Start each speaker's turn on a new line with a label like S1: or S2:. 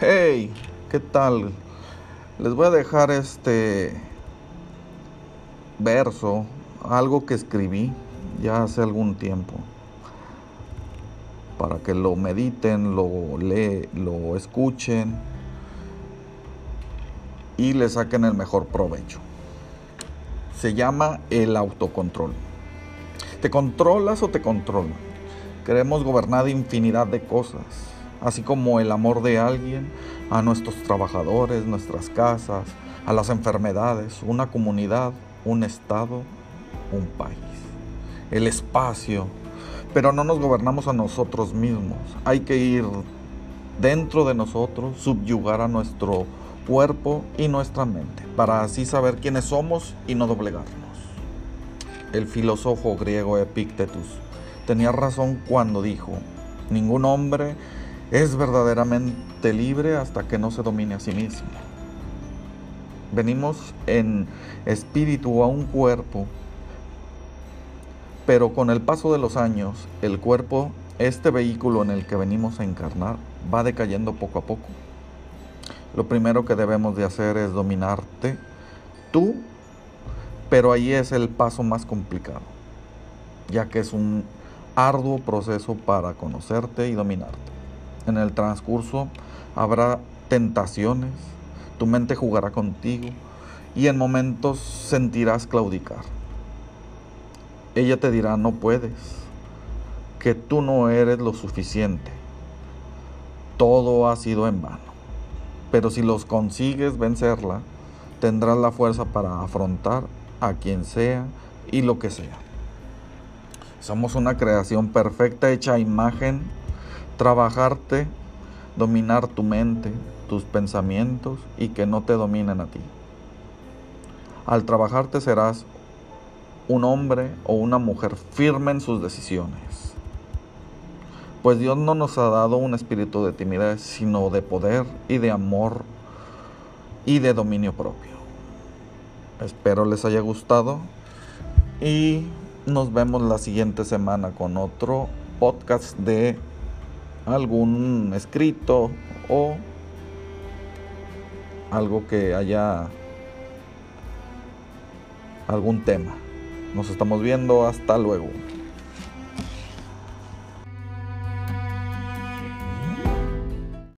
S1: Hey, ¿qué tal? Les voy a dejar este verso, algo que escribí ya hace algún tiempo, para que lo mediten, lo le, lo escuchen y le saquen el mejor provecho. Se llama el autocontrol. ¿Te controlas o te controlan? Queremos gobernar infinidad de cosas así como el amor de alguien a nuestros trabajadores, nuestras casas, a las enfermedades, una comunidad, un estado, un país, el espacio. Pero no nos gobernamos a nosotros mismos. Hay que ir dentro de nosotros, subyugar a nuestro cuerpo y nuestra mente, para así saber quiénes somos y no doblegarnos. El filósofo griego Epictetus tenía razón cuando dijo, ningún hombre es verdaderamente libre hasta que no se domine a sí mismo. Venimos en espíritu a un cuerpo, pero con el paso de los años, el cuerpo, este vehículo en el que venimos a encarnar, va decayendo poco a poco. Lo primero que debemos de hacer es dominarte tú, pero ahí es el paso más complicado, ya que es un arduo proceso para conocerte y dominarte. En el transcurso habrá tentaciones, tu mente jugará contigo y en momentos sentirás claudicar. Ella te dirá, no puedes, que tú no eres lo suficiente. Todo ha sido en vano. Pero si los consigues vencerla, tendrás la fuerza para afrontar a quien sea y lo que sea. Somos una creación perfecta hecha a imagen trabajarte, dominar tu mente, tus pensamientos y que no te dominen a ti. Al trabajarte serás un hombre o una mujer firme en sus decisiones. Pues Dios no nos ha dado un espíritu de timidez, sino de poder y de amor y de dominio propio. Espero les haya gustado y nos vemos la siguiente semana con otro podcast de algún escrito o algo que haya algún tema. Nos estamos viendo, hasta luego.